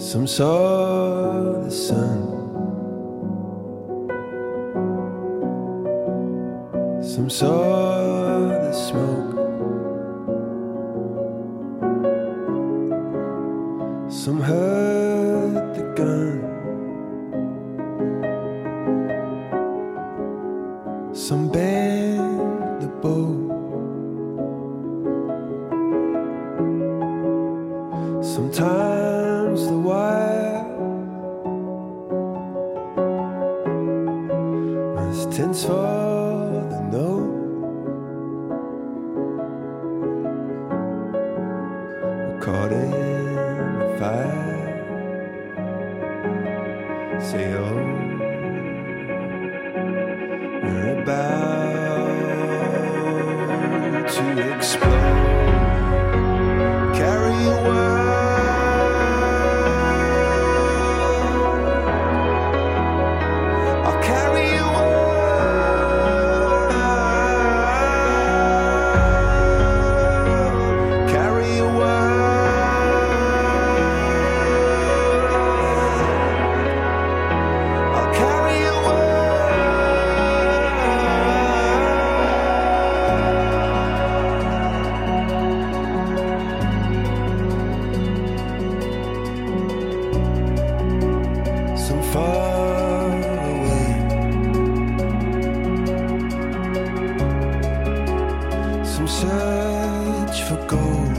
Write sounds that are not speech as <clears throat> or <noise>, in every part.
Some saw the sun. Some saw search for gold.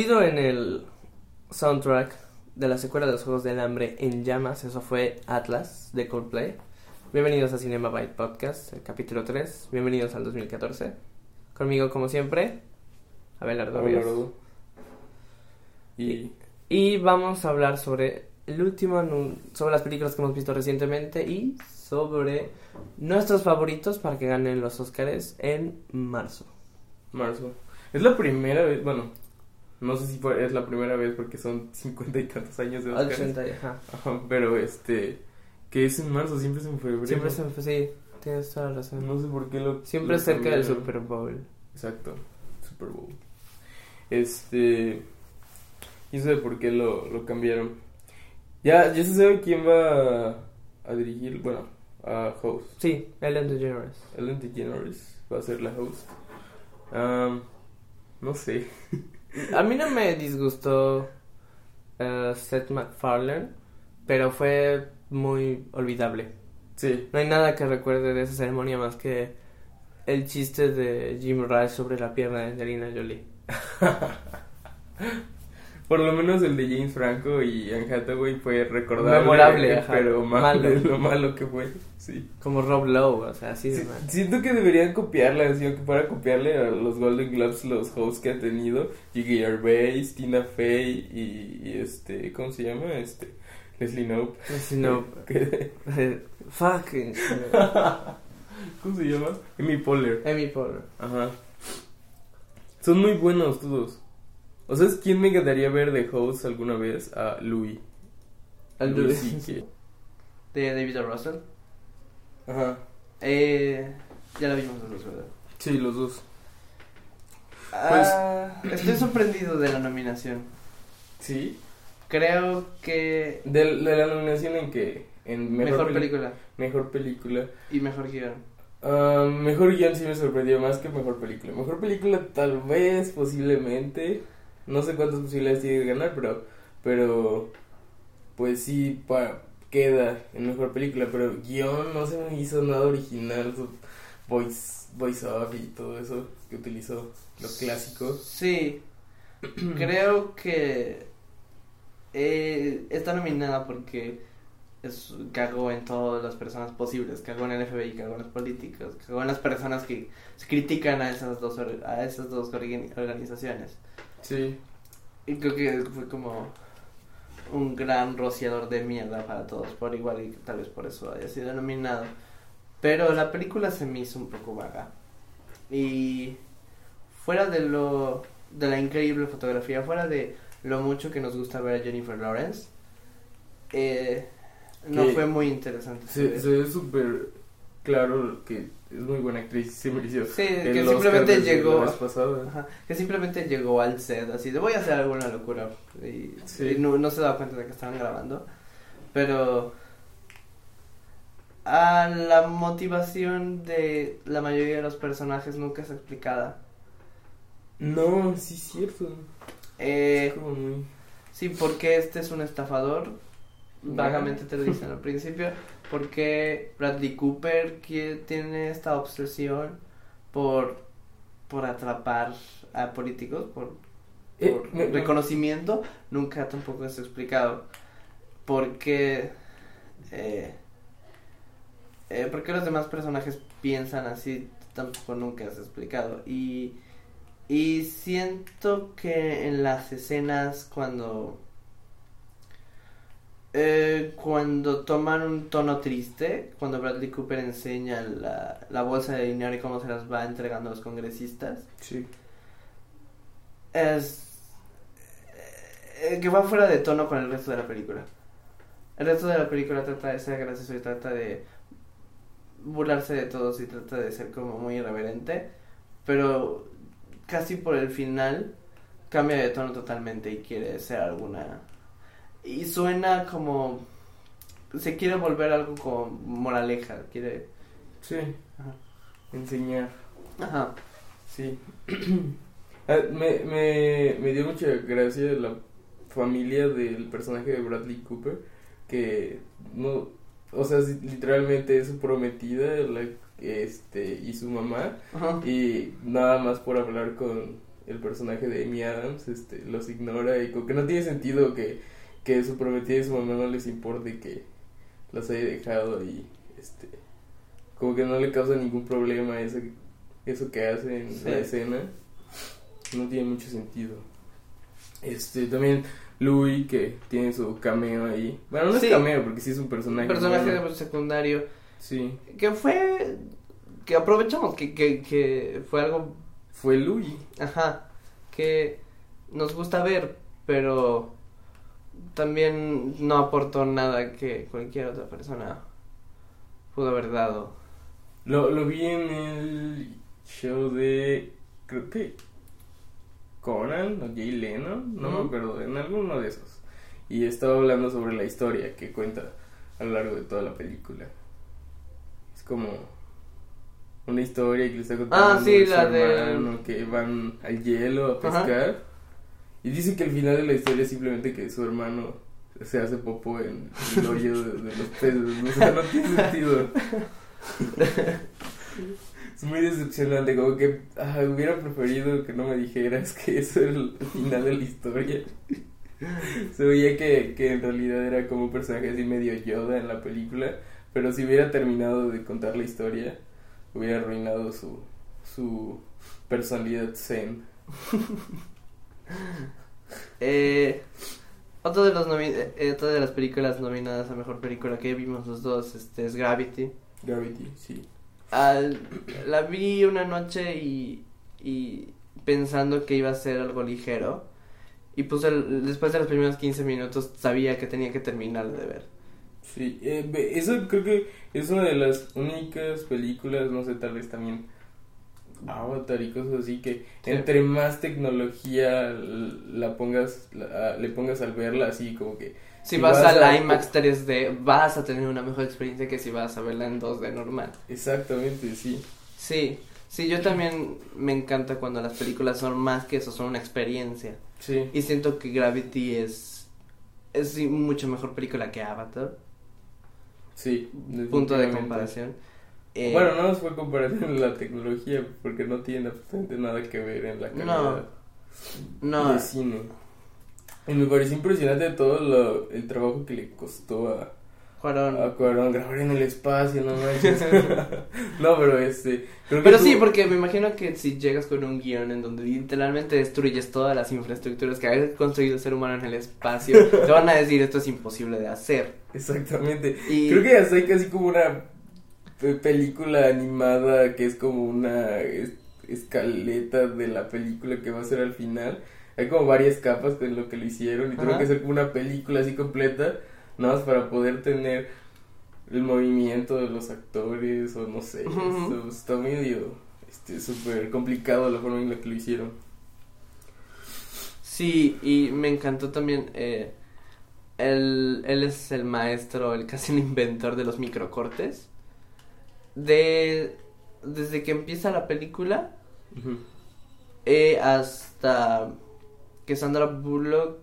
En el soundtrack de la secuela de los Juegos del Hambre en llamas, eso fue Atlas de Coldplay. Bienvenidos a Cinema Byte Podcast, el capítulo 3. Bienvenidos al 2014. Conmigo, como siempre, Abelardo Ríos. Abelardo. Y Y vamos a hablar sobre el último sobre las películas que hemos visto recientemente y sobre nuestros favoritos para que ganen los Oscars en marzo. marzo. Es la primera vez, bueno, no sé si es la primera vez porque son cincuenta y tantos años de Al Oscars. 80, ajá. Ajá, pero este, que es en marzo, siempre es en febrero. Siempre se me fue, sí, tienes toda la razón. No sé por qué lo. Siempre lo cerca del. Super Bowl. Exacto, Super Bowl. Este. Y sé por qué lo, lo cambiaron. Ya, ya se sabe quién va a, a dirigir, bueno, a host. Sí, Ellen DeGeneres. Ellen DeGeneres va a ser la host. Am, no sé. <laughs> A mí no me disgustó eh, Seth MacFarlane, pero fue muy olvidable Sí. No hay nada que recuerde de esa ceremonia más que el chiste de Jim Rice sobre la pierna de Angelina Jolie. <laughs> Por lo menos el de James Franco y Anne Hathaway fue recordable. Memorable, eh, ajá. pero malo, lo malo que fue. Sí. Como Rob Lowe, o sea, así de Sí, mal. siento que deberían copiarla, así que para copiarle a los Golden Globes los hosts que ha tenido, Gigi Gervais, Tina Fey y, y este, ¿cómo se llama? Este, Leslie Knope. Si no, <laughs> ¿Qué- eh, fucking. <laughs> ¿Cómo se llama? Amy Poehler. Amy Poehler. Ajá. Son muy buenos todos. O sea, ¿quién me encantaría ver de host alguna vez? A Louis. Al Louis Louis. De David. Russell. Ajá. Eh, ya la vimos los dos, ¿verdad? Sí, los dos. Ah, estoy sorprendido de la nominación. Sí. Creo que De, de la nominación en que en mejor, mejor, película Mejor película. y mejor guion. Ah, mejor guion sí me sorprendió más que mejor película. Mejor película tal vez, posiblemente. No sé cuántas posibilidades tiene de ganar, pero, pero pues sí queda en mejor película. Pero guion no se me hizo nada original. Su voice, voice off y todo eso que utilizó, lo clásico. Sí, <clears throat> creo que eh, está nominada porque es, cagó en todas las personas posibles, cagó en el FBI, cagó en los políticos, cagó en las personas que critican a esas dos, a esas dos organ- organizaciones. Sí. Y creo que fue como un gran rociador de mierda para todos por igual y tal vez por eso haya sido nominado. Pero la película se me hizo un poco vaga. Y fuera de lo de la increíble fotografía, fuera de lo mucho que nos gusta ver a Jennifer Lawrence, eh, no fue muy interesante. Se, se ve súper claro que es muy buena actriz. Se mereció. Sí, que Oscar simplemente desde llegó-. Ajá, que simplemente llegó al set así de voy a hacer alguna locura y, Sí. y no, no se daba cuenta de que estaban grabando pero a la motivación de la mayoría de los personajes nunca es explicada No, sí es cierto. eh, Es como muy... sí porque este es un estafador vagamente te lo dicen al <laughs> principio porque Bradley Cooper que tiene esta obsesión por por atrapar a políticos por Eh, por reconocimiento nunca tampoco es explicado. Porque eh, eh, por qué los demás personajes piensan así tampoco nunca es explicado. Y y siento que en las escenas cuando eh, cuando toman un tono triste, cuando Bradley Cooper enseña la, la bolsa de dinero y cómo se las va entregando a los congresistas, Sí. es eh, que va fuera de tono con el resto de la película. El resto de la película trata de ser gracioso y trata de burlarse de todos y trata de ser como muy irreverente, pero casi por el final cambia de tono totalmente y quiere ser alguna y suena como se quiere volver algo como moraleja, quiere Sí. Ajá. Enseñar. ajá, Sí. Ah, <clears throat> me, me, me dio mucha gracia la familia del personaje de Bradley Cooper, que no, o sea, literalmente es su prometida, la, este, y su mamá, ajá. y nada más por hablar con el personaje de Amy Adams, este, los ignora y como que no tiene sentido que, que su prometida y su mamá no les importe que los haya dejado y, este, como que no le causa ningún problema eso, eso que hace en Sí. la escena, no tiene mucho sentido. Este, también Louis que tiene su cameo ahí, bueno, no Sí. es cameo porque sí es un personaje. personaje bueno. secundario Sí, que fue que aprovechamos que, que, que fue algo fue Louis. ajá que nos gusta ver pero también no aportó nada que cualquier otra persona pudo haber dado Lo, lo vi en el show de. Creo que. Conan o Jay Leno, no me acuerdo, en alguno de esos. Y estaba hablando sobre la historia que cuenta a lo largo de toda la película. Es como. Una historia que le está contando Ah, sí, la de- que van al hielo a pescar. Y dice que el final de la historia es simplemente que su hermano se hace popo en el hoyo de, de los peces. O sea, no tiene sentido. Es muy decepcionante, como que ah, hubiera preferido que no me dijeras que eso era el final de la historia. Se veía que, que en realidad era como un personaje así medio Yoda en la película, pero si hubiera terminado de contar la historia, hubiera arruinado su, su personalidad zen. Eh, otro de los eh, otra de las películas nominadas a mejor película que vimos los dos este, es Gravity. Gravity, sí. Al- la vi una noche y, y pensando que iba a ser algo ligero. Y pues el- después de los primeros 15 minutos sabía que tenía que terminar de ver. Sí, eh, eso creo que es una de las únicas películas, no sé, tal vez también Avatar y cosas así, que Sí. entre más tecnología la pongas, la- le pongas al verla, así como que... Si Si vas, vas al a- IMAX 3D vas a tener una mejor experiencia que si vas a verla en 2D normal. Exactamente, sí. Sí, sí, yo también me encanta cuando las películas son más que eso, son una experiencia. Sí, Y siento que Gravity es, es mucho mejor película que Avatar. sí. Punto de comparación. Eh, Bueno, no nos fue comparación en la tecnología, porque no tiene absolutamente nada que ver en la calidad no, de cine. Y me pareció impresionante todo lo, el trabajo que le costó a, Cuarón. a Cuarón grabar en el espacio, no manches. <laughs> no, pero este. Creo que Pero tú- sí, porque me imagino que si llegas con un guion en donde literalmente destruyes todas las infraestructuras que ha construido el ser humano en el espacio, te van a decir esto es imposible de hacer. Exactamente. Y Creo que hasta hay casi como una película animada que es como una es- escaleta de la película que va a ser al final. Hay como varias capas con lo que lo hicieron y tuvo Ajá. que hacer como una película así completa, nada más para poder tener el movimiento de los actores o no sé. Esto está medio este súper complicado la forma en la que lo hicieron. Sí, y me encantó también. Eh, él, él es el maestro, el casi el inventor de los microcortes. De, desde que empieza la película eh, hasta que Sandra Bullock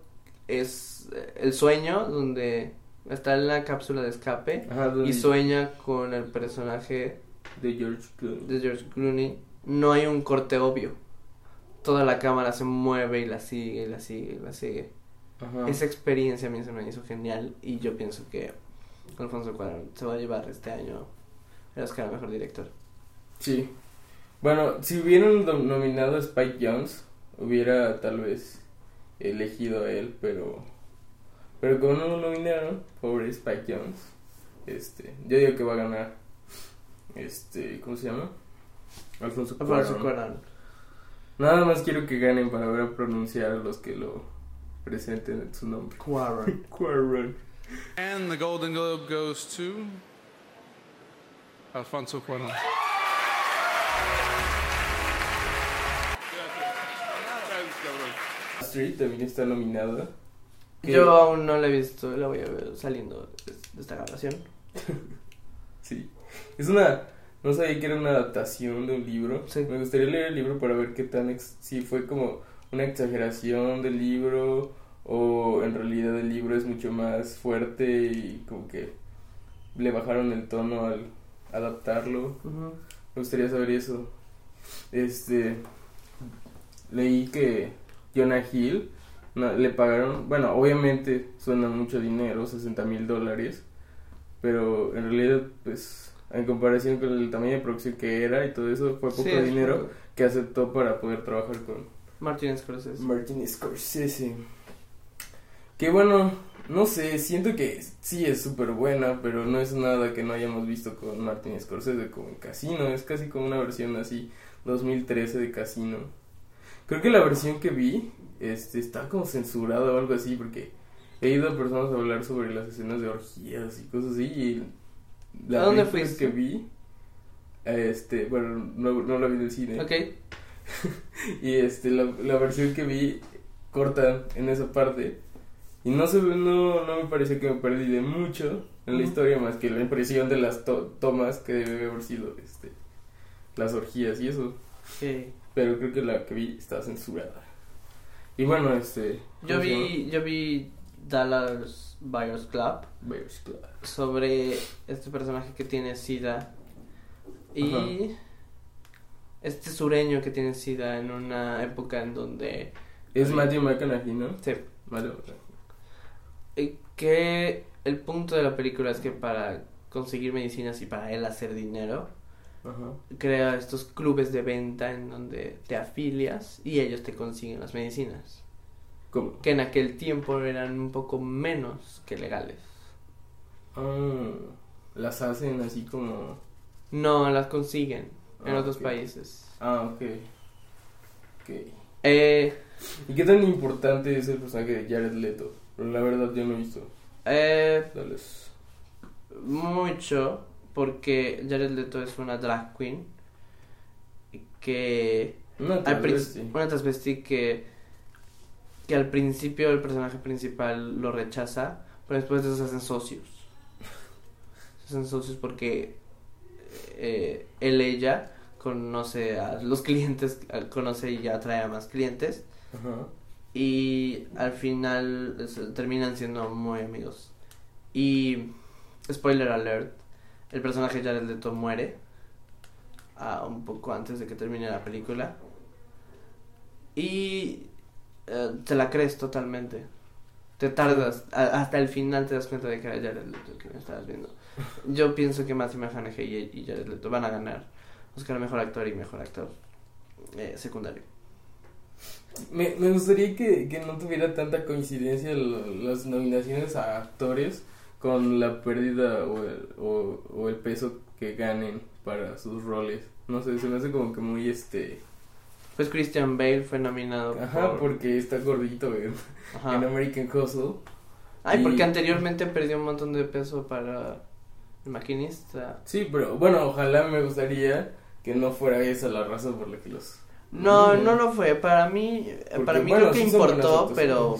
es eh, el sueño, donde está en la cápsula de escape Ajá, y sueña con el personaje de George Clooney. de George Clooney. No hay un corte obvio. Toda la cámara se mueve y la sigue, y la sigue, y la sigue. Ajá. Esa experiencia a mí se me hizo genial y yo pienso que Alfonso Cuarón se va a llevar este año Oscar a Mejor Director. Sí. Bueno, si hubieran nom- nominado a Spike Jones, hubiera tal vez elegido a él, pero pero como no lo nominaron, pobre Spike Jones, este, yo digo que va a ganar este, ¿cómo se llama? Alfonso Alfonso Cuarón. Cuarón. Nada más quiero que ganen para ver a pronunciar a los que lo presenten en su nombre. Cuarón. <laughs> Cuarón. And the Golden Globe goes to Alfonso Cuarón. Street también está nominada. Yo aún no la he visto, la voy a ver saliendo de, de esta grabación. <laughs> Sí. Es una. No sabía que era una adaptación de un libro. Sí. Me gustaría leer el libro para ver qué tan. ex- si fue como una exageración del libro o en realidad el libro es mucho más fuerte y como que le bajaron el tono al adaptarlo. Me gustaría saber eso. Este. Leí que Jonah Hill no, le pagaron. Bueno, obviamente suena mucho dinero, 60 mil dólares. Pero en realidad, pues, en comparación con el tamaño de producción que era y todo eso, fue poco Sí, dinero que aceptó para poder trabajar con Martin Scorsese. Martin Scorsese. Que bueno, no sé, siento que sí es súper buena, pero no es nada que no hayamos visto con Martin Scorsese como en Casino, es casi como una versión así 2013 de Casino. Creo que la versión que vi este está como censurada o algo así porque he ido a personas a hablar sobre las escenas de orgías y cosas así y la ¿A dónde fuiste? que vi este, bueno, no, no la vi en el cine. Ok. <laughs> Y este, la, la versión que vi corta en esa parte. Y no se no, no me pareció que me perdí de mucho en la historia, más que la impresión de las to- tomas que debe haber sido este, las orgías y eso. ok. Pero creo que la que vi está censurada. Y bueno, este. Yo vi, yo vi Dallas Buyers Club Bears Club. sobre este personaje que tiene sida y Ajá. este sureño que tiene sida en una época en donde Es Matthew McConaughey, ¿no? sí, Matthew McConaughey. Y que el punto de la película es que para conseguir medicinas y para él hacer dinero Ajá. crea estos clubes de venta en donde te afilias y ellos te consiguen las medicinas ¿Cómo? que en aquel tiempo eran un poco menos que legales Ah, las hacen así como... no las consiguen en Ah, otros países Ah, ok. Ok. eh, ¿Y qué tan importante es el personaje de Jared Leto? La verdad yo no he visto. eh, Dallas. mucho porque Jared Leto es una drag queen que Una travesti. una transvesti que que al principio el personaje principal lo rechaza pero después de eso se hacen socios <laughs> se hacen socios porque eh, él ella conoce a los clientes conoce y atrae a más clientes Ajá. Y al final terminan siendo muy amigos. Y spoiler alert, el personaje Jared Leto muere ah, un poco antes de que termine la película. Y eh, te la crees totalmente. Te tardas, a- hasta el final te das cuenta de que era Jared Leto que me estabas viendo. <laughs> Yo pienso que Matthew McConaughey y, y Jared Leto van a ganar Oscar Mejor Actor y Mejor Actor eh, Secundario. Me, me gustaría que, que no tuviera tanta coincidencia lo- las nominaciones a actores con la pérdida o el, o, o el peso que ganen para sus roles. No sé, se me hace como que muy este... Pues Christian Bale fue nominado Ajá, por... porque está gordito en, American Hustle. Ay, Y- porque anteriormente perdió un montón de peso para el maquinista. Sí, pero bueno, ojalá me gustaría que no fuera esa la razón por la que los... No, no lo fue. Para mí, Porque, para mí bueno, creo que sí importó, pero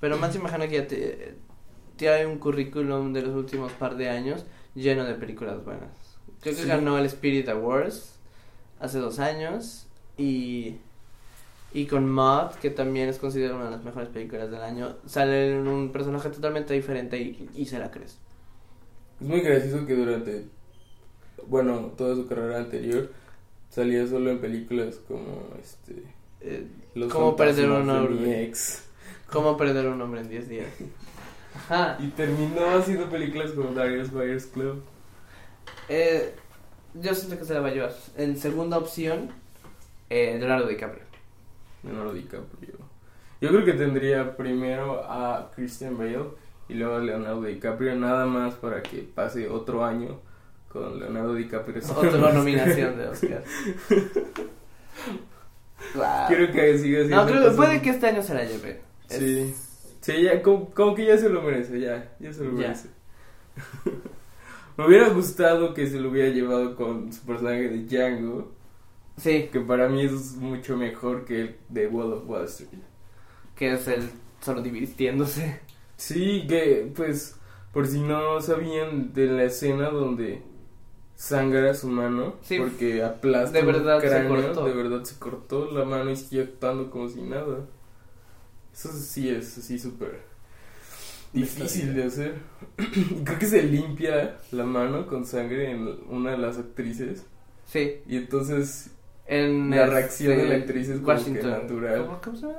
pero Matthew McConaughey ya te, tiene un currículum de los últimos par de años lleno de películas buenas. Creo que Sí. ganó el Spirit Awards hace dos años y y con Maud, que también es considerada una de las mejores películas del año, sale en un personaje totalmente diferente y, y se la crees. Es muy gracioso que durante, bueno, toda su carrera anterior salía solo en películas como este Eh, Los ¿Cómo perder un mi hombre? ex. ¿Cómo perder un hombre en 10 días? Ajá. Y terminó haciendo películas como Darius Buyers Club. Eh, yo siento que se la va a llevar. En segunda opción, eh, Leonardo DiCaprio. Leonardo DiCaprio. Yo creo que tendría primero a Christian Bale y luego a Leonardo DiCaprio, nada más para que pase otro año con Leonardo DiCaprio. <laughs> Otra nominación de Oscar. <laughs> Wow. Quiero que siga. No, creo que puede que este año se la lleve. Es- Sí. Sí, ya, como, como que ya se lo merece, ya, ya se lo merece. <laughs> Me hubiera gustado que se lo hubiera llevado con su personaje de Django, Sí, que para mí es mucho mejor que el de Wall of Wall Street. que es el solo divirtiéndose. Sí, que pues, por si no sabían de la escena donde sangra su mano, Sí. porque aplasta De verdad un se cráneo, cortó. de verdad se cortó la mano y sigue actuando como si nada. Eso sí es así súper difícil de hacer. <clears throat> Creo que se limpia la mano con sangre en una de las actrices Sí, y entonces en La este, reacción de la actriz es como que natural. ¿Cómo, cómo se llama?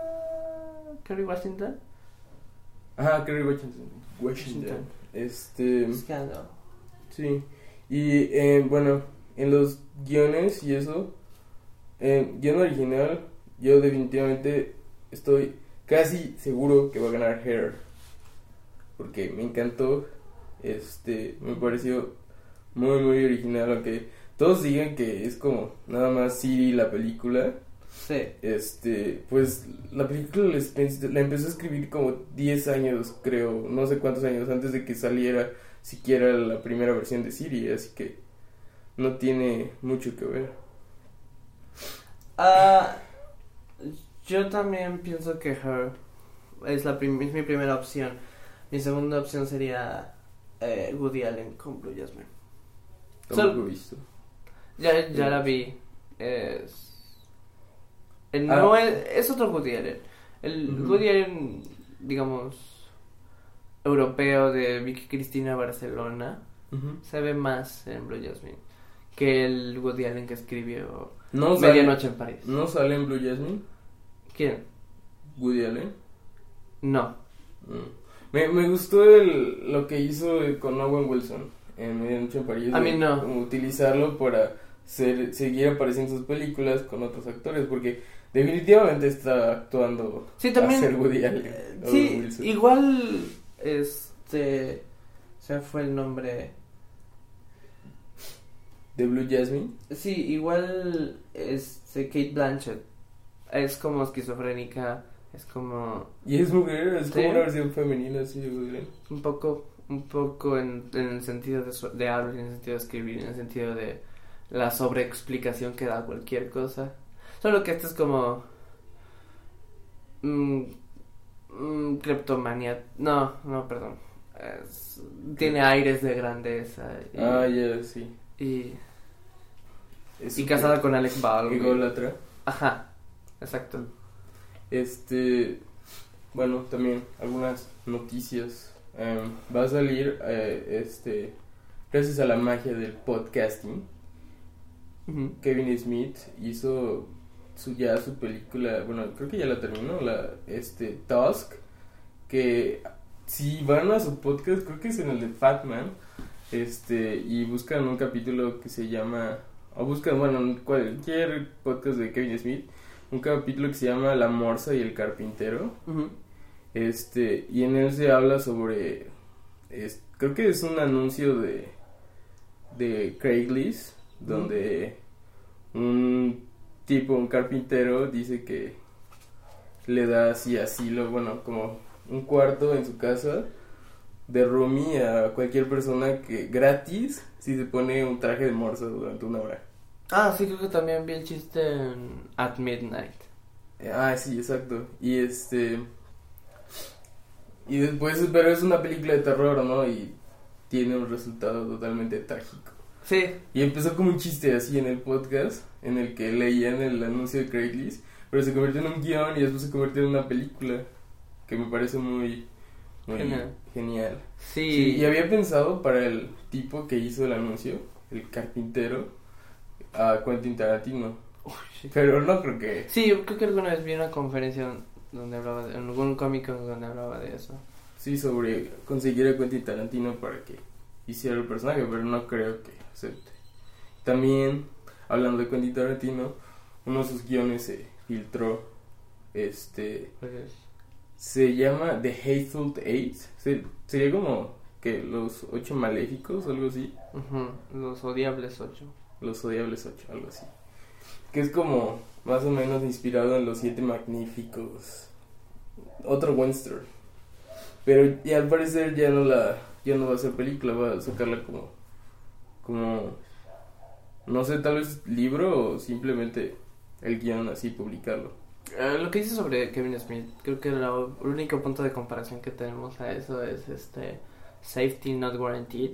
Kerry Washington. Ajá, Kerry Washington. Washington. Washington. Este, Scandal. sí. Y eh, bueno, en los guiones y eso, en guion original, yo definitivamente estoy casi seguro que va a ganar Hair. Porque me encantó, este, me pareció muy, muy original, aunque todos digan que es como nada más Siri la película. Sí. Este, pues la película la empezó a escribir como 10 años, creo, no sé cuántos años antes de que saliera siquiera la primera versión de Siri, así que no tiene mucho que ver. Ah, yo también pienso que Her es, la prim- es mi primera opción. Mi segunda opción sería eh, Woody Allen con Blue Jasmine. Tampoco Sol- he visto. Ya, ya la vi. Es, eh, Ah. no es, es otro Woody Allen. El Ujú. Woody Allen, digamos, europeo de Vicky Cristina Barcelona se ve más en Blue Jasmine que el Woody Allen que escribió No Medianoche en París. no sale en Blue Jasmine, ¿Quién? Woody Allen. No. Mm. Me, me gustó el, lo que hizo con Owen Wilson en Medianoche en París. A mí no. como utilizarlo para ser, seguir apareciendo en sus películas con otros actores, porque definitivamente está actuando Sí, también. a ser Woody Allen. sí, Wilson. igual. Este. Se fue el nombre. De Blue Jasmine. Sí, igual. Este. Kate Blanchett. Es como esquizofrénica. Es como. Y es mujer, es como Sí. una versión femenina Woody Allen. Un poco. Un poco en, en el sentido de, su- de hablar, en el sentido de escribir, en el sentido de la sobreexplicación que da cualquier cosa. Solo que esto es como. mm, mm. No, no, perdón. Es- tiene aires de grandeza. Y, Ah, ya, sí. y, Es y casada con Alex Baldwin. ególatra. Ajá, exacto. Este, bueno, también algunas noticias. Em, va a salir, eh, este, gracias a la magia del podcasting. Kevin Smith hizo su ya su película, bueno, creo que ya la terminó, la, este, Tusk, que si van a su podcast, creo que es en el de Fatman, este, y buscan un capítulo que se llama, o buscan, bueno, en cualquier podcast de Kevin Smith, un capítulo que se llama La Morsa y el Carpintero, este, y en él se habla sobre, es- creo que es un anuncio de, de Craigslist, donde un tipo, un carpintero, dice que le da así asilo, bueno, como un cuarto en su casa de roomie a cualquier persona que gratis si se pone un traje de morsa durante una hora. Ah, sí, creo que también vi el chiste en At Midnight. Ah, sí, exacto. Y este. Y después, pero es una película de terror, ¿no? Y tiene un resultado totalmente trágico. Sí, Y empezó como un chiste así en el podcast, en el que leían el anuncio de Craigslist, pero se convirtió en un guion y después se convirtió en una película, que me parece muy, muy Genial. genial. sí. Sí, y había pensado para el tipo que hizo el anuncio, el carpintero, a Quentin Tarantino, sí. pero no creo que... Sí, yo creo que alguna vez vi una conferencia donde hablaba de, en algún cómico donde hablaba de eso. Sí, sobre conseguir a Quentin Tarantino para que hiciera el personaje, pero no creo que acepte. También, hablando de Quentin Tarantino, uno de sus guiones se filtró. Este. Se llama The Hateful Eight. Se- sería como que los ocho maléficos, algo así. Los odiables 8. Los odiables ocho, algo así. Que es como más o menos inspirado en los siete magníficos. Otro western. Pero y al parecer ya no la ya no va a ser película, va a sacarla como como no sé, tal vez libro o simplemente el guion así publicarlo. Eh, lo que dice sobre Kevin Smith, creo que lo- el único punto de comparación que tenemos a eso es este Safety Not Guaranteed.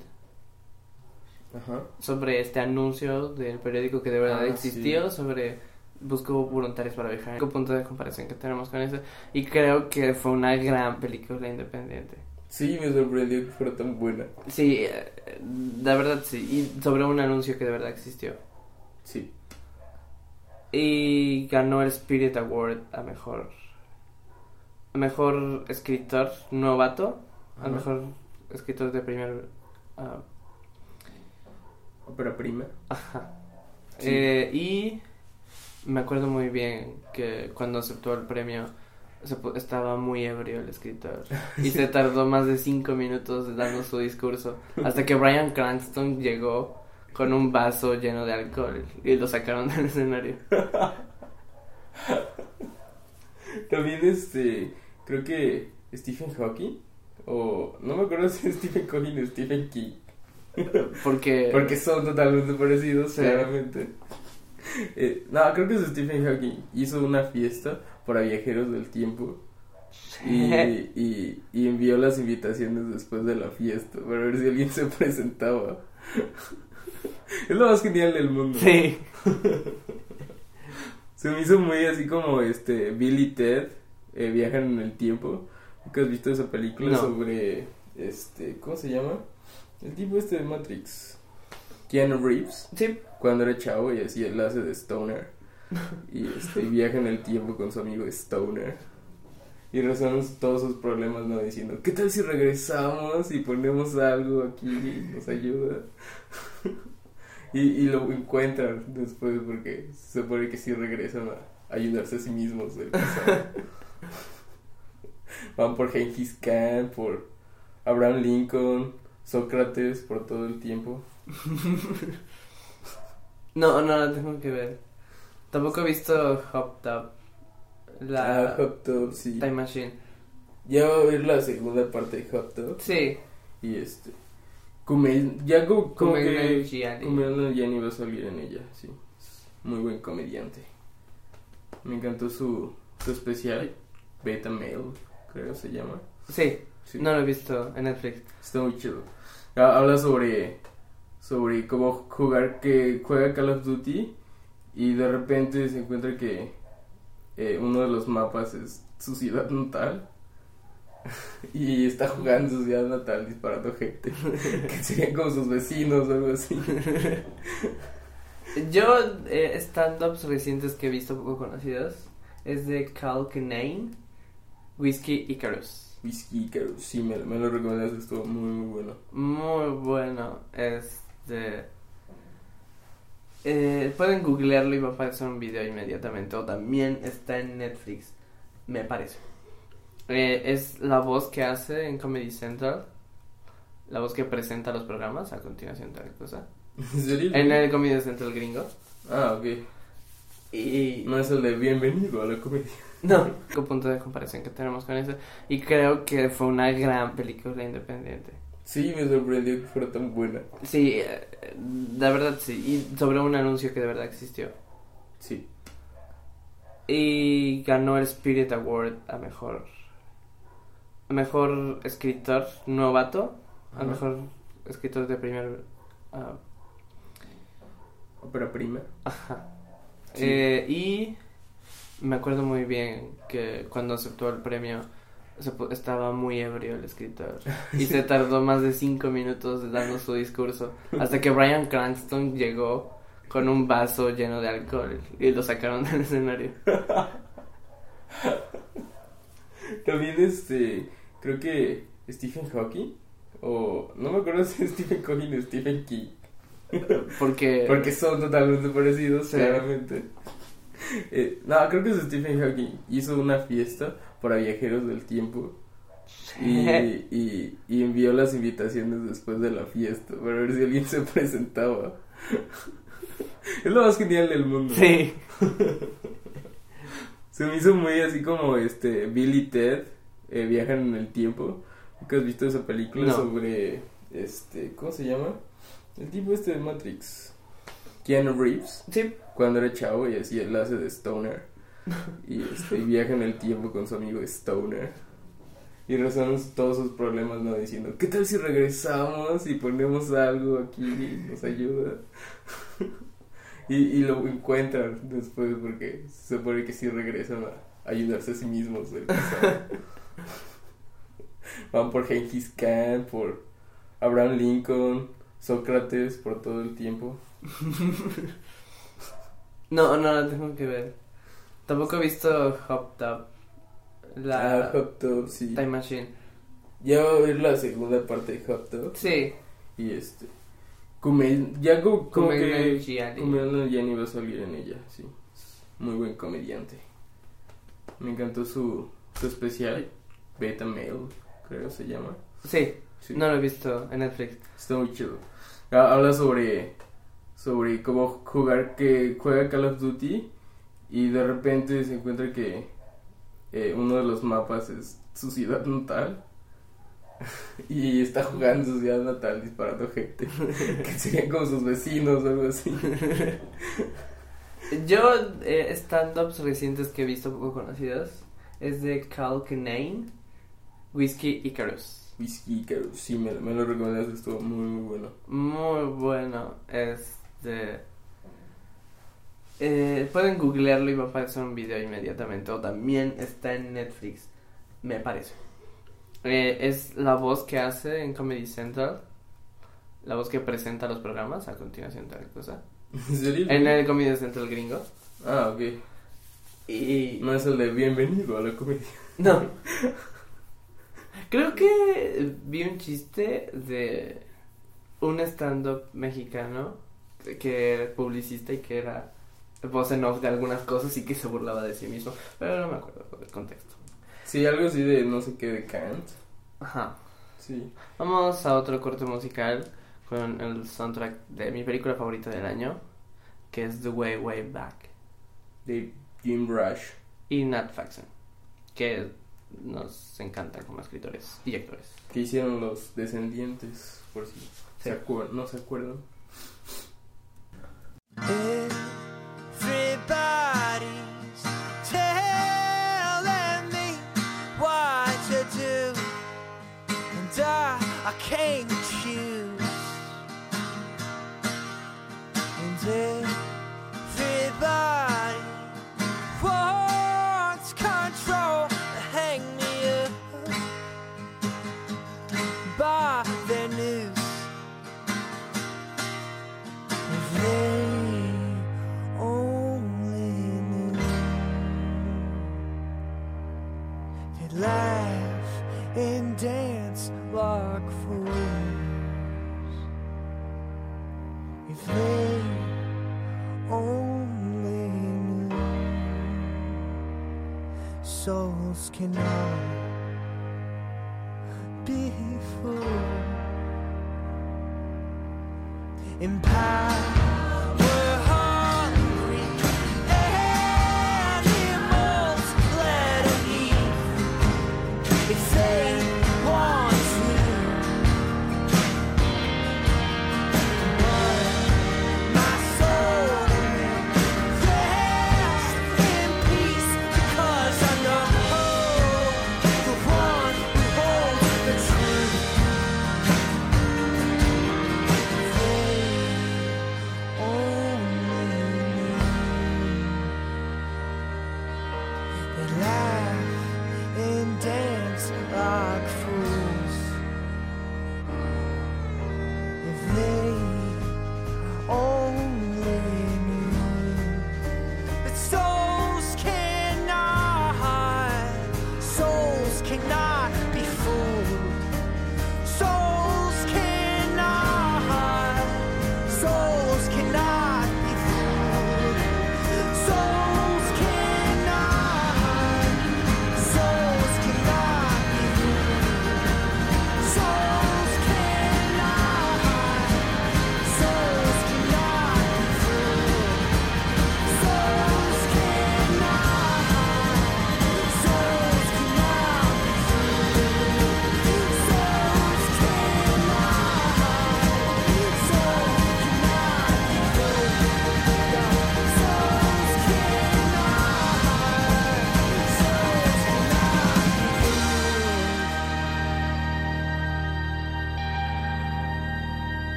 Ajá. Sobre este anuncio del periódico que de verdad Ah, existió, sobre busco voluntarios para viajar. El único punto de comparación que tenemos con eso. Y creo que fue una gran película independiente. Sí, me sorprendió que fuera tan buena. Sí, eh, la verdad sí. Y sobre un anuncio que de verdad existió. Sí. Y ganó el Spirit Award a mejor. a mejor escritor novato. A Ajá. mejor escritor de primer. ah, Ópera prima. ajá. Sí. Eh, y me acuerdo muy bien que cuando aceptó el premio se pu- estaba muy ebrio el escritor <laughs> y se tardó más de cinco minutos dando su discurso hasta que Brian Cranston llegó con un vaso lleno de alcohol y lo sacaron del escenario. También este, creo que Stephen Hawking o no me acuerdo si es Stephen Hawking o Stephen King, Porque, porque son totalmente parecidos, Sí. claramente. Eh, no, creo que es Stephen Hawking. Hizo una fiesta para viajeros del tiempo y, y, y envió las invitaciones después de la fiesta para ver si alguien se presentaba. Es lo más genial del mundo. Sí. Se me hizo muy así como este Bill y Ted eh, viajan en el tiempo. ¿Nunca has visto esa película No. sobre este, ¿cómo se llama? El tipo este de Matrix. Keanu Reeves, Sí, cuando era chavo y así él hace de Stoner. <laughs> Y este, viaja en el tiempo con su amigo Stoner. Y resuelven todos sus problemas, ¿no? Diciendo, ¿qué tal si regresamos y ponemos algo aquí y nos ayuda? <laughs> y, y lo encuentran después porque se supone que sí regresan a ayudarse a sí mismos del. <laughs> Van por Genghis Khan, por Abraham Lincoln, Sócrates, por todo el tiempo. no, no la tengo que ver. Tampoco he visto Hop Top, la Ah, Hot Tub, sí. Time Machine. Ya va a ver la segunda parte de Hot Tub. Sí, Y este. Kumail, ya como, como Kumail que. Kumail Nanjiani va a salir en ella, sí. Muy buen comediante. Me encantó su, su especial, Beta Male, creo se llama. sí, Sí. no lo he visto en Netflix. Está muy chido. Ha- Habla sobre sobre cómo jugar que juega Call of Duty y de repente se encuentra que eh, uno de los mapas es su ciudad natal <laughs> y está jugando en su ciudad natal disparando gente <laughs> que serían como sus vecinos o algo así. Yo, eh, stand-ups recientes que he visto poco conocidos es de Cal Kinane, Whiskey Icarus. Whisky, Icarus, sí, me, me lo recomendaste, estuvo muy, muy bueno. Muy bueno. Este. Eh, pueden googlearlo y va a aparecer un video inmediatamente. O también está en Netflix, me parece. Eh, es la voz que hace en Comedy Central. La voz que presenta los programas a continuación, tal cosa. <laughs> ¿En el Comedy Central gringo. Ah, ok. Y. No es el de bienvenido a la comedia. <laughs> No, con punto de comparación que tenemos con eso. Y creo que fue una gran película independiente. Sí, me sorprendió que fuera tan buena. Sí, eh, la verdad sí. Y sobre un anuncio que de verdad existió. Sí. Y ganó el Spirit Award a mejor. A mejor escritor novato. A mejor escritor de primer. ah, Ópera prima. ajá. Sí. Eh, y me acuerdo muy bien que cuando aceptó el premio se estaba muy ebrio el escritor <laughs> y se tardó más de cinco minutos dando su discurso hasta que Brian Cranston llegó con un vaso lleno de alcohol y lo sacaron del escenario. <laughs> También este, creo que Stephen Hawking, o no me acuerdo si es Stephen Hawking o Stephen King, Porque, <laughs> porque son totalmente parecidos, Sí. claramente. Eh, no, creo que es Stephen Hawking, hizo una fiesta para viajeros del tiempo y, y, y envió las invitaciones después de la fiesta para ver si alguien se presentaba. <laughs> Es lo más genial del mundo. sí, <laughs> Se me hizo muy así como este Bill y Ted eh, viajan en el tiempo. ¿Nunca has visto esa película No. sobre este cómo se llama? El tipo este de Matrix. Keanu Reeves, sí, cuando era chavo y así él hace de Stoner. Y este y viaja en el tiempo con su amigo Stoner. Y resuelven todos sus problemas, ¿no? Diciendo, ¿qué tal si regresamos y ponemos algo aquí y nos ayuda? <laughs> y, y lo encuentran después porque se supone que sí regresan a ayudarse a sí mismos del pasado. <laughs> Van por Genghis Khan, por Abraham Lincoln, Sócrates, por todo el tiempo. <laughs> no, no la tengo que ver. Tampoco he visto Hop Top, la Ah, Hot Tub, sí. Time Machine. Ya va a ver la segunda parte de Hot Tub. Sí, Y este. Kumail, ya como, como que. Nanjiani va a salir en ella, sí. Muy buen comediante. Me encantó su, su especial, Beta Male, creo se llama. sí, Sí. no lo he visto en Netflix. Está muy chido. Ha- Habla sobre. Sobre cómo jugar que juega Call of Duty y de repente se encuentra que eh, uno de los mapas es su ciudad natal <laughs> y está jugando en su ciudad natal disparando gente <laughs> que serían como sus vecinos o algo así. <laughs> Yo, eh, stand-ups recientes que he visto poco conocidos es de Cal Kinane, Whiskey Icarus. Whisky, Icarus, sí, me, me lo recomendaste, estuvo muy, muy bueno. Muy bueno. Este. eh, pueden googlearlo y va a aparecer un video inmediatamente. O también está en Netflix, me parece. Eh, es la voz que hace en Comedy Central. La voz que presenta los programas a continuación tal cosa. <laughs> ¿En el Comedy Central gringo. Ah, ok. Y. No es el de bienvenido a la comedia. <laughs> No. Creo que vi un chiste de un stand-up mexicano que era publicista y que era voz en off de algunas cosas y que se burlaba de sí mismo. Pero no me acuerdo del contexto. Sí, algo así de no sé qué de Kant. Ajá. Sí. Vamos a otro corte musical con el soundtrack de mi película favorita del año, que es The Way Way Back. De Jim Rush. Y Nat Faxon, que nos encantan como escritores y actores. Que hicieron los descendientes, por si se acuer- no se acuerdan. Everybody else cannot.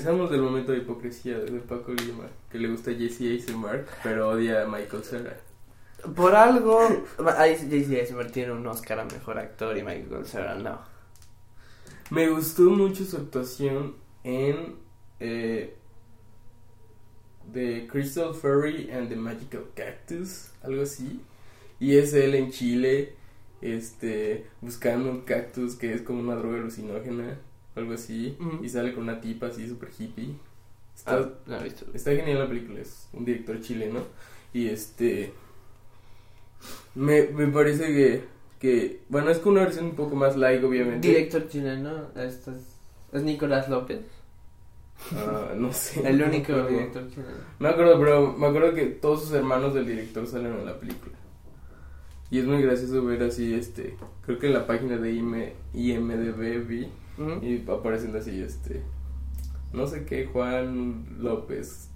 Empezamos del momento de hipocresía de Paco Lima, que le gusta Jesse Eisenberg, pero odia a Michael Cera. Por algo, ahí J.C. Eisenberg tiene un Oscar a Mejor Actor y Michael Cera no. Me gustó mucho su actuación en eh, The Crystal Fairy and the Magical Cactus, algo así. Y es él en Chile, este, buscando un cactus que es como una droga alucinógena, algo así. Y sale con una tipa así super hippie. Está, Ah, visto. Está genial la película, es un director chileno. Y este. Me, me parece que, que. Bueno, es con una versión un poco más light, obviamente. Director chileno, este es, es Nicolás López, Ah, no sé. <laughs> el único <laughs> director chileno. Me acuerdo, pero me acuerdo que todos sus hermanos del director salen en la película. Y es muy gracioso ver así, este. Creo que en la página de IM, IMDB vi. Y aparecen así, este. No sé qué, Juan López.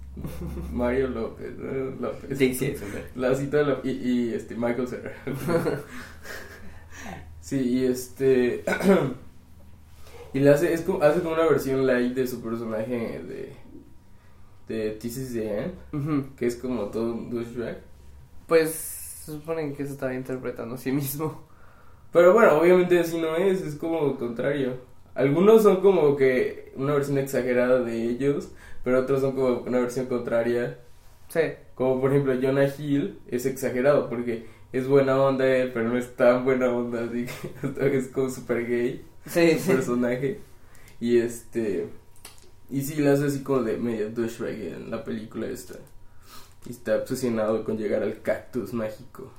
Mario López. eh, López. J.C. Eisenberg. La cita de y, y, este Michael Cera. <laughs> sí, y este <clears throat> y le hace es como, hace como una versión light de su personaje de de This is the End, Ujú. que es como todo un douchebag. Pues se supone que se estaba interpretando a sí mismo. Pero bueno, obviamente así no es, es como lo contrario. Algunos son como que una versión exagerada de ellos, pero otros son como una versión contraria. Sí, Como por ejemplo Jonah Hill es exagerado porque es buena onda él, pero no es tan buena onda, así que <laughs> es como super gay sí, su sí. personaje. Y este. Y sí, lo hace así como de medio douchebag en la película esta. Y está obsesionado con llegar al cactus mágico.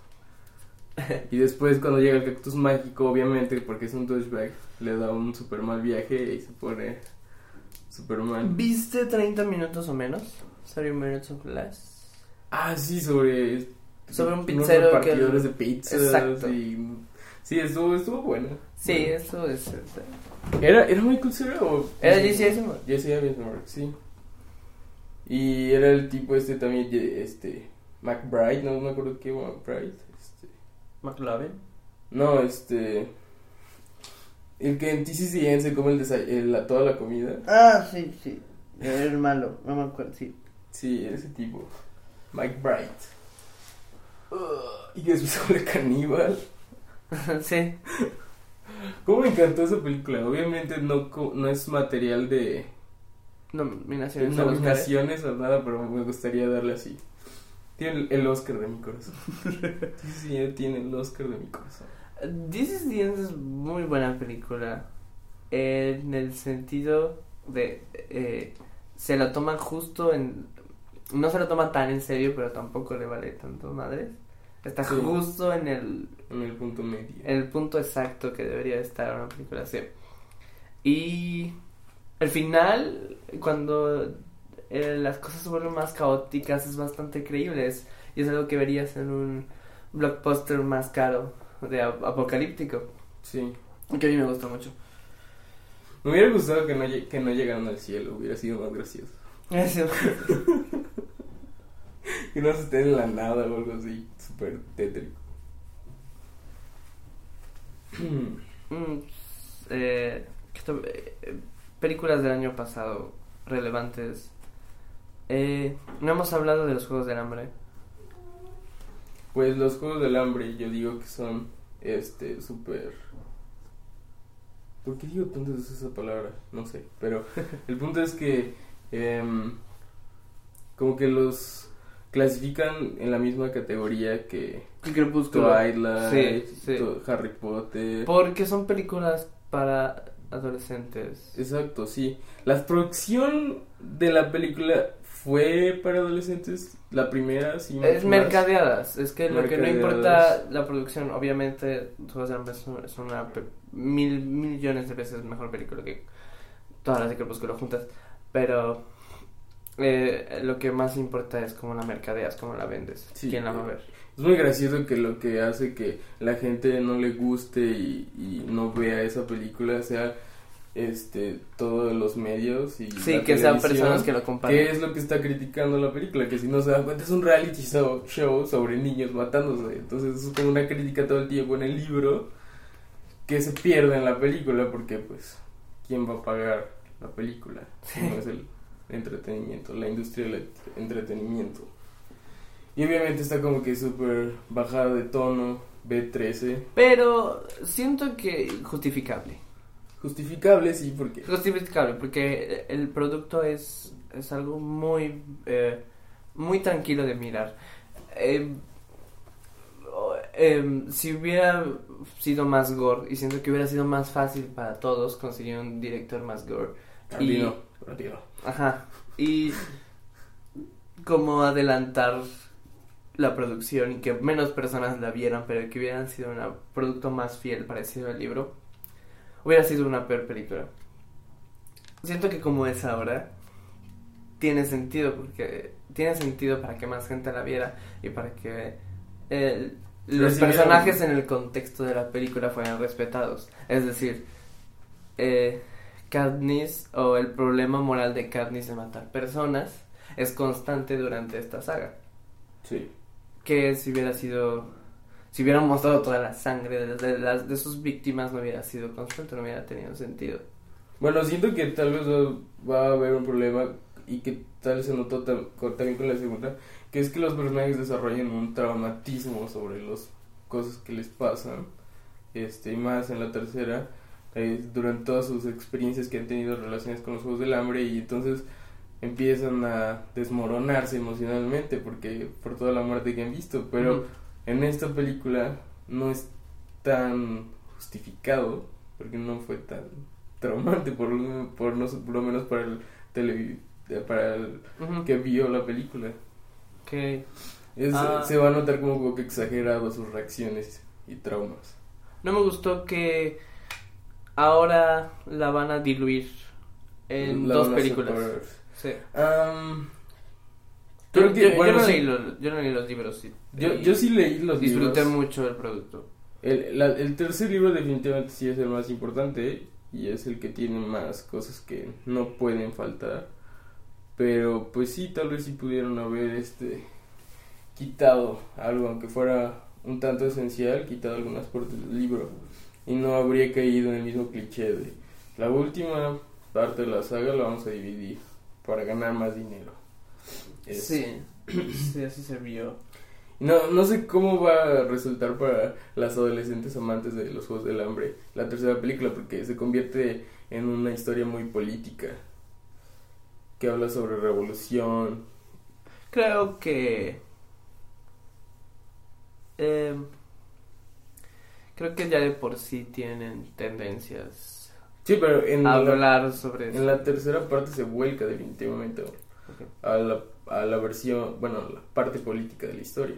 <laughs> Y después, cuando llega al cactus mágico, obviamente, porque es un douchebag, le da un super mal viaje y se pone super mal. ¿Viste 30 minutos o menos? 30 minutes of less. Ah, sí, sobre. Sobre un unos pizzero que- repartidores de pizzas. Exacto. Y, sí, estuvo, estuvo bueno. Sí, eso es. ¿Era, era Michael Cera o.? Era Jesse Eisenberg. Jesse Eisenberg, sí. Y era el tipo este también, este. McBride, no me acuerdo qué McBride. Este, McLovin. no, este. El que en TCCN se come el el- la, toda la comida. Ah, sí, sí. El malo, no me acuerdo, sí. Sí, ese tipo. McBride. Ugh, y que después <laughs> vuelve caníbal. <laughs> sí. ¿Cómo me encantó esa película? Obviamente no, no es material de, Nominaciones nominaciones o nada, pero me gustaría darle así. Tiene el, el Oscar de mi corazón. <laughs> sí, tiene el Oscar de mi corazón. This is the End es muy buena película. En el sentido de. eh, se la toma justo en. No se la toma tan en serio, pero tampoco le vale tanto madres. Está Sí. justo en el, En el punto medio. en el punto exacto que debería estar una película así. Y. El final, cuando eh, las cosas se vuelven más caóticas, es bastante creíble. es- y es algo que verías en un blockbuster más caro, de ap- apocalíptico. Sí. Que a mí me gusta mucho. Me hubiera gustado que no, que no llegaran al cielo, hubiera sido más gracioso. Eso. <laughs> Que no se estén en la nada o algo así, súper tétrico. <clears throat> Mm, eh, ¿qué to- eh, películas del año pasado relevantes. Eh, no hemos hablado de los Juegos del Hambre. Pues los Juegos del Hambre yo digo que son, este, súper... ¿Por qué digo veces esa palabra? No sé, pero <laughs> el punto es que em, como que los clasifican en la misma categoría que Crepúsculo. Twilight, Sí, sí. Harry Potter. Porque son películas para adolescentes. Exacto, sí. La producción de la película fue para adolescentes, la primera, sí. Es mercadeadas, es que lo que no importa la producción, obviamente es un- es una mil millones de veces mejor película que todas las de Crepúsculo juntas, pero eh, lo que más importa es cómo la mercadeas, cómo la vendes, Sí. quién la va a ver. Es muy gracioso que lo que hace que la gente no le guste y, y no vea esa película sea este todos los medios y Sí, que sean personas que lo ¿Qué comparten. es lo que está criticando la película? Que si no se dan cuenta es un reality show, show sobre niños matándose. Entonces es como una crítica todo el tiempo en el libro que se pierde en la película porque pues ¿quién va a pagar la película? Si no es el entretenimiento, la industria del entretenimiento. Y obviamente está como que súper bajada de tono, B13. Pero siento que justificable. Justificable, sí, porque... Justificable, porque el producto es, es algo muy, eh, muy tranquilo de mirar. Eh, o- em, si hubiera sido más gore, y siento que hubiera sido más fácil para todos conseguir un director más gore. Tarantino, Tarantino. Ajá. Y como adelantar la producción y que menos personas la vieran, pero que hubieran sido un producto más fiel, parecido al libro, hubiera sido una peor película. Siento que como es ahora, tiene sentido, porque tiene sentido para que más gente la viera y para que eh, los personajes en el contexto de la película fueran respetados. Es decir, eh, Katniss o el problema moral de Katniss de matar personas es constante durante esta saga. Sí. Que si hubiera sido, si hubieran mostrado toda la sangre de, de las de sus víctimas no hubiera sido constante, no hubiera tenido sentido. Bueno, siento que tal vez va- a haber un problema y que tal se notó también con la segunda, que es que los personajes desarrollan un traumatismo sobre las cosas que les pasan, este, y más en la tercera, eh, durante todas sus experiencias que han tenido relaciones con los Juegos del Hambre, y entonces empiezan a desmoronarse emocionalmente porque por toda la muerte que han visto, pero. En esta película no es tan justificado porque no fue tan traumante por lo, por, no, por lo menos para el tele, para el Ujú. que vio la película Que Es- Ah. se va a notar como poco exagerado sus reacciones y traumas no me gustó que ahora la van a diluir en La dos películas. Sí. Am, Yo, que, yo- yo bueno, no sí, leí los, yo no leí los libros. sí. Yo, yo sí leí los disfruté libros. mucho el producto. El, la- el tercer libro definitivamente sí es el más importante y es el que tiene más cosas que no pueden faltar. Pero pues sí, tal vez sí pudieron haber este quitado algo, aunque fuera un tanto esencial, quitado algunas partes del libro. Y no habría caído en el mismo cliché de la última parte de la saga la vamos a dividir para ganar más dinero. Es- Sí, sí, así se vio. No, no sé cómo va a resultar para las adolescentes amantes de los Juegos del Hambre la tercera película, porque se convierte en una historia muy política, que habla sobre revolución. Creo que. eh, creo que ya de por sí tienen tendencias Sí, pero en, a la, hablar sobre eso. en la tercera parte se vuelca definitivamente A la, a la versión, bueno, a la parte política de la historia.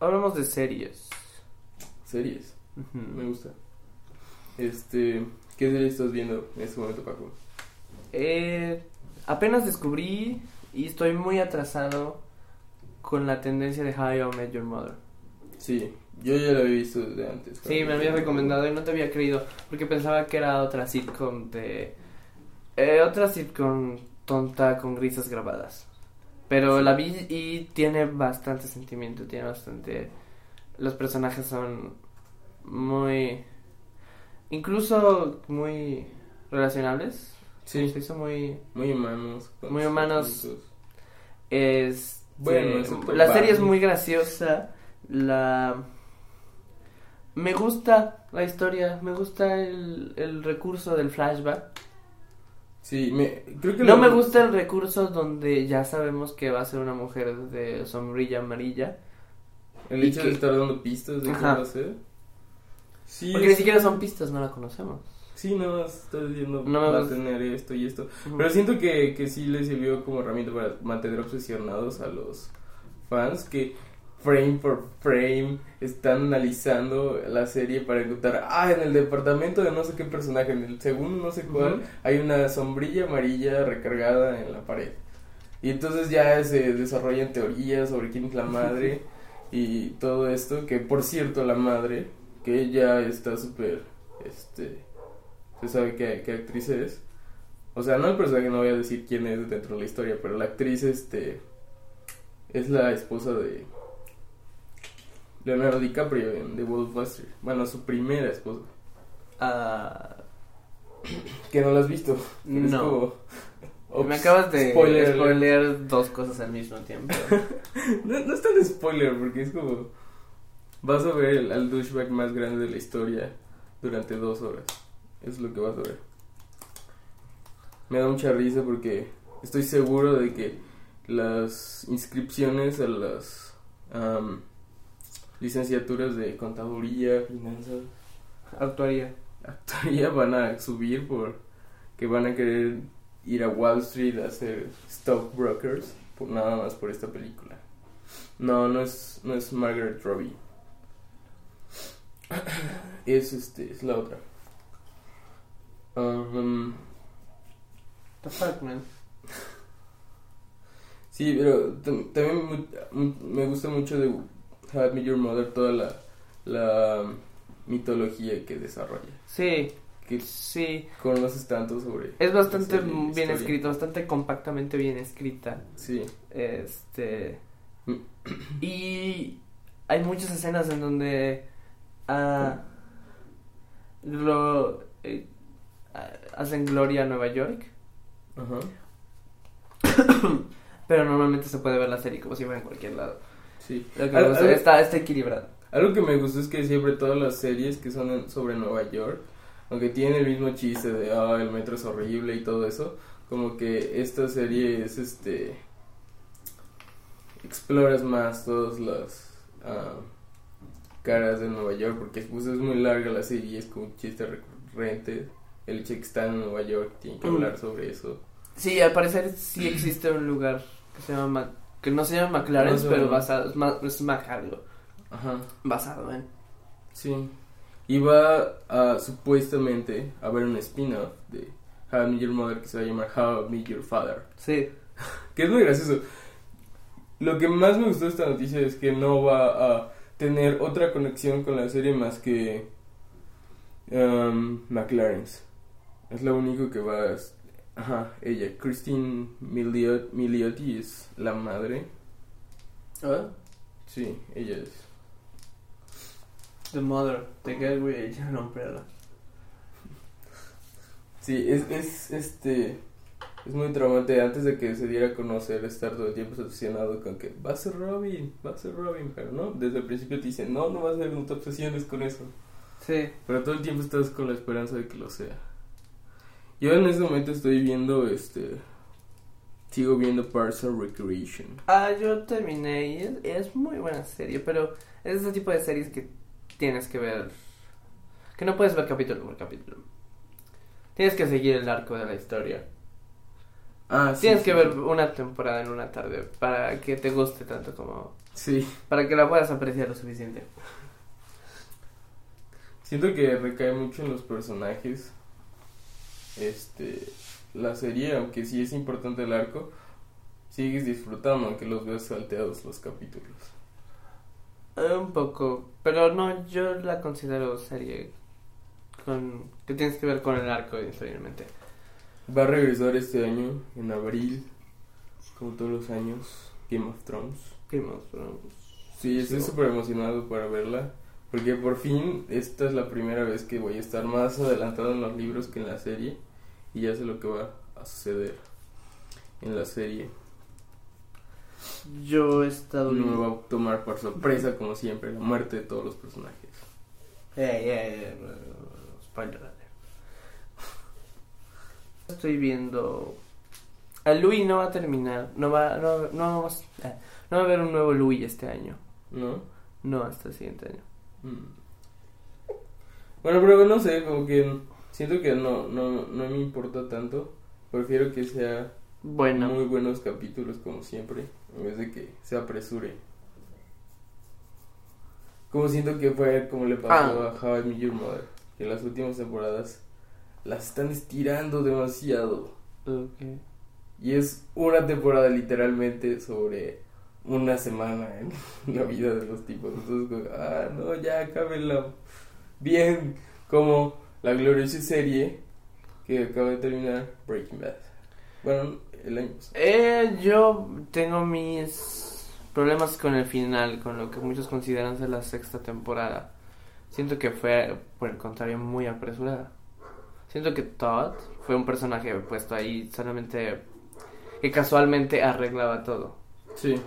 Hablamos de series. Series, me gusta. Este, ¿qué serie estás viendo en este momento, Paco? Eh, apenas descubrí y estoy muy atrasado con la tendencia de How I Met Your Mother. Sí, yo ya la había visto desde antes. Sí, me había recomendado y no te había creído porque pensaba que era otra sitcom de... eh, otra sitcom tonta con risas grabadas. Pero Sí. la vi y tiene bastante sentimiento, tiene bastante... Los personajes son muy... Incluso muy relacionables. Sí. Se hizo muy... Muy humanos. Muy humanos. conflictos. Es... Bueno, la serie es muy graciosa. La... Me gusta la historia, me gusta el, el recurso del flashback. Sí, me, creo que No me gusta el recurso donde ya sabemos que va a ser una mujer de sombrilla amarilla. El hecho que- de estar dando pistas de qué Ajá. va a ser. Sí, Porque ni siquiera son pistas, no la conocemos. Sí, no, estás diciendo No va a tener esto y esto. Pero siento que, que sí le sirvió como herramienta para mantener obsesionados a los fans que frame por frame están analizando la serie para encontrar, ah, en el departamento de no sé qué personaje, en el segundo no sé cuál, hay una sombrilla amarilla recargada en la pared. Y entonces ya se desarrollan teorías sobre quién es la madre <laughs> y todo esto, que por cierto la madre, que ella está súper, este, se sabe qué, qué actriz es. O sea, no el personaje, no voy a decir quién es dentro de la historia, pero la actriz, este, es la esposa de Leonardo DiCaprio en The Wolfbuster. Bueno, su primera esposa. Ah, <clears throat> Que no la has visto. No. como- me acabas de spoiler alert. spoilear dos cosas al mismo tiempo. <laughs> No, no es tan spoiler, porque es como. Vas a ver el- al douchebag más grande de la historia durante dos horas. Es lo que vas a ver. Me da mucha risa porque estoy seguro de que las inscripciones a las am, licenciaturas de contaduría, finanzas, Actuaría. actuaría van a subir por que van a querer ir a Wall Street a hacer stockbrokers por nada más por esta película. No, no es no es Margaret Robbie. <clears throat> Es este, es la otra. Um, The fuck, man. <laughs> sí, pero tam- también me gusta mucho de How I Met Your Mother toda la la mitología que desarrolla. Sí, Que sí. conoces tanto sobre Es bastante bien historia. escrito, bastante compactamente bien escrita. Sí. Este. Mm. Y hay muchas escenas en donde. ah, lo, eh, hacen gloria a Nueva York. Ajá. <coughs> Pero normalmente se puede ver la serie como si fuera en cualquier lado. Sí. Lo que me está, está equilibrado. Algo que me gustó es que siempre todas las series que son sobre Nueva York, aunque tienen el mismo chiste de, ah, el metro es horrible y todo eso, como que esta serie es, este, exploras más todas las ah, caras de Nueva York, porque pues, es muy larga la serie y es como un chiste recurrente. El hecho de que están en Nueva York, tienen que Mm. hablar sobre eso. Sí, al parecer sí existe un lugar que se llama Ma- que no se llama McLaren, No pero basado es, ma- es Mac algo, Ajá. basado en. Sí. Y va a supuestamente a haber un spin-off de How I Met Your Mother que se va a llamar How I Met Your Father. Sí. <laughs> Que es muy gracioso. Lo que más me gustó de esta noticia es que no va a tener otra conexión con la serie más que um, McLaren's. Es lo único que va a... Ajá, ella, Christine Miliot- Miliotti es la madre. ¿Ah? Sí, ella es. The Mother, The Gateway, ya no, pero Sí, es, es este. Es muy traumante antes de que se diera a conocer estar todo el tiempo obsesionado con que va a ser Robin, va a ser Robin, pero no, desde el principio te dicen, no, no va a ser, no te obsesiones con eso. Sí. Pero todo el tiempo estás con la esperanza de que lo sea. Yo en este momento estoy viendo, este. Sigo viendo Parks and Recreation. Ah, yo terminé y es, es muy buena serie, pero es ese tipo de series que tienes que ver. Que no puedes ver capítulo por capítulo. Tienes que seguir el arco de la historia. Ah, sí. tienes sí, que ver una temporada en una tarde para que te guste tanto como. Sí. para que la puedas apreciar lo suficiente. Siento que recae mucho en los personajes. Este. La serie, aunque sí es importante el arco, sigues disfrutando aunque los veas salteados los capítulos. Eh, un poco, pero no, yo la considero serie con que tienes que ver con el arco necesariamente. Va a regresar este año, en abril, como todos los años, Game of Thrones. Game of Thrones. Sí, estoy súper emocionado para verla. Porque por fin esta es la primera vez que voy a estar más adelantado en los libros que en la serie. Y ya sé lo que va a suceder en la serie. Yo he estado No me va a tomar por sorpresa, como siempre, la muerte de todos los personajes. Eh, eh, eh, no, spoiler alert. Estoy viendo. El Louis no va a terminar. No va, no, eh, no va a haber un nuevo Louis este año. ¿No? No, hasta el siguiente año. Mm. Bueno, pero no sé, como que siento que no, no, no me importa tanto. Prefiero que sea Bueno, muy buenos capítulos como siempre, en vez de que se apresure. Como siento que fue como le pasó Ah. a How I Met Your Mother, que las últimas temporadas las están estirando demasiado. Y es una temporada literalmente sobre una semana en <laughs> la vida de los tipos. Entonces, ah, no, ya acábenla bien. Como la gloriosa serie que acaba de terminar, Breaking Bad. Bueno, el año. Eh, yo tengo mis problemas con el final, con lo que muchos consideran ser la sexta temporada. Siento que fue, por el contrario, muy apresurada. Siento que Todd fue un personaje puesto ahí solamente que casualmente arreglaba todo, Sí.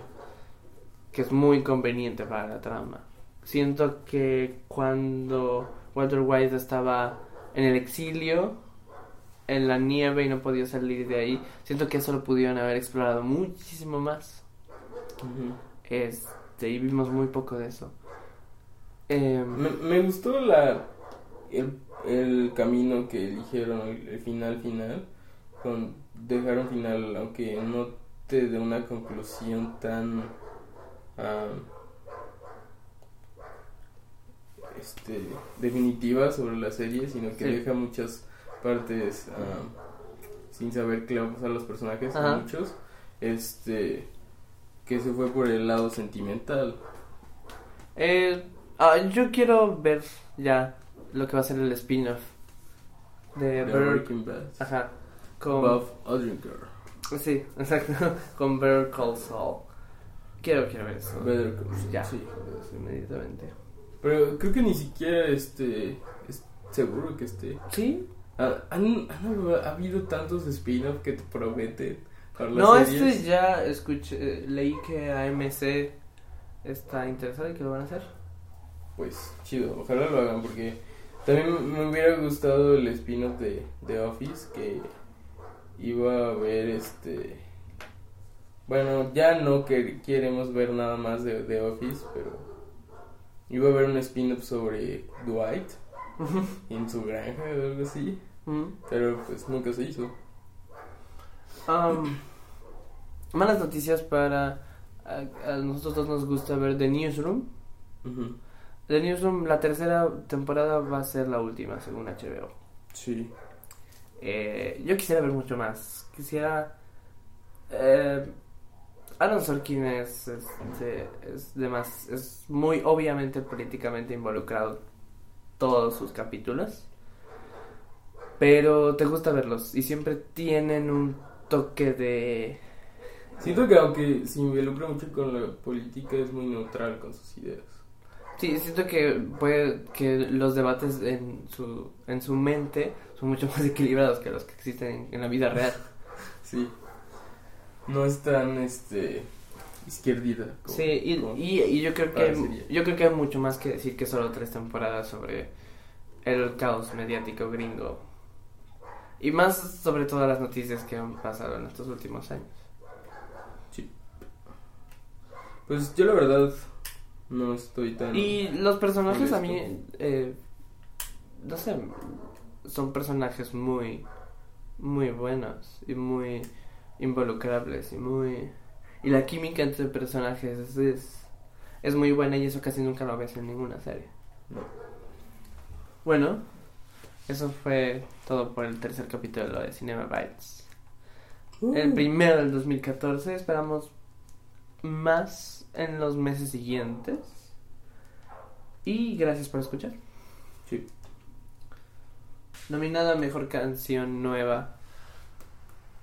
Que es muy conveniente para la trama. Siento que cuando Walter White estaba en el exilio, en la nieve y no podía salir de ahí, siento que eso lo pudieron haber explorado muchísimo más. Este, y vimos muy poco de eso. Em, Me, me gustó la el, el camino que eligieron, el, el final final, con dejar un final, aunque no te dé una conclusión tan ah, este definitiva sobre la serie, sino que Sí. deja muchas partes ah, sin saber qué le va a pasar a los personajes, Ajá. muchos, este que se fue por el lado sentimental. eh, ah, yo quiero ver ya lo que va a ser el spin-off de Breaking Bad. ajá, con Bob Odenkirk. sí, <laughs> exacto, con Better Call Saul. Quiero, quiero ver eso. Better Call Saul, Ya, sí. inmediatamente. Pero creo que ni siquiera este es seguro que esté. Sí, Ah, ¿Han, han ha habido tantos spin-off que te prometen para las No, series? este ya escuché, eh, leí que AMC está interesado y que lo van a hacer. Pues chido, ojalá lo hagan porque también me hubiera gustado el spin-off de, de Office que iba a ver este... Bueno, ya no que queremos ver nada más de, de Office, pero iba a haber un spin-off sobre Dwight <laughs> en su granja o algo así, Ujú. pero pues nunca se hizo. Um, malas noticias para... A, a nosotros dos nos gusta ver The Newsroom. The Newsroom, la tercera temporada va a ser la última, según HBO. Sí. Eh, yo quisiera ver mucho más. Quisiera. Eh, Aaron Sorkin es, es, de, es de más- es muy obviamente políticamente involucrado en todos sus capítulos. Pero te gusta verlos y siempre tienen un toque de. Siento que aunque se involucra mucho con la política es muy neutral con sus ideas. Sí, siento que puede que los debates en su, en su mente son mucho <laughs> más equilibrados que los que existen en, en la vida real. Sí. No es tan este izquierdita como- Sí, y, como- y, y yo creo que parecería. yo creo que hay mucho más que decir que solo tres temporadas sobre el caos mediático gringo. Y más sobre todas las noticias que han pasado en estos últimos años. Pues yo la verdad no estoy tan Y los personajes a mí, eh, no sé, son personajes muy, muy buenos y muy involucrables y muy... Y la química entre personajes es, es, es muy buena y eso casi nunca lo ves en ninguna serie. No. Bueno, eso fue todo por el tercer capítulo de Cinema Bites. El primero del 2014, esperamos más en los meses siguientes. Y gracias por escuchar. Sí. Nominada a mejor canción nueva.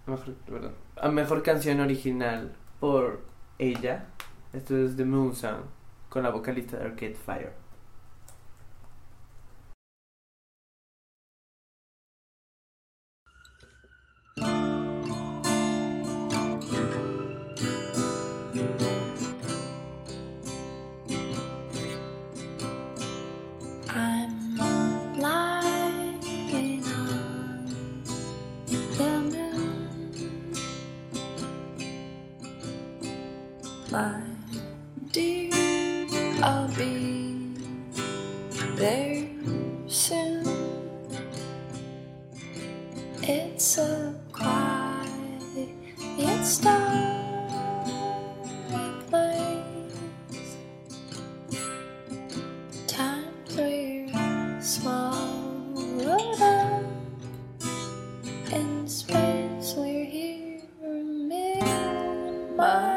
Mejor, perdón, a mejor canción original por ella. Esto es The Moon Song con la vocalista de Arcade Fire. Bye.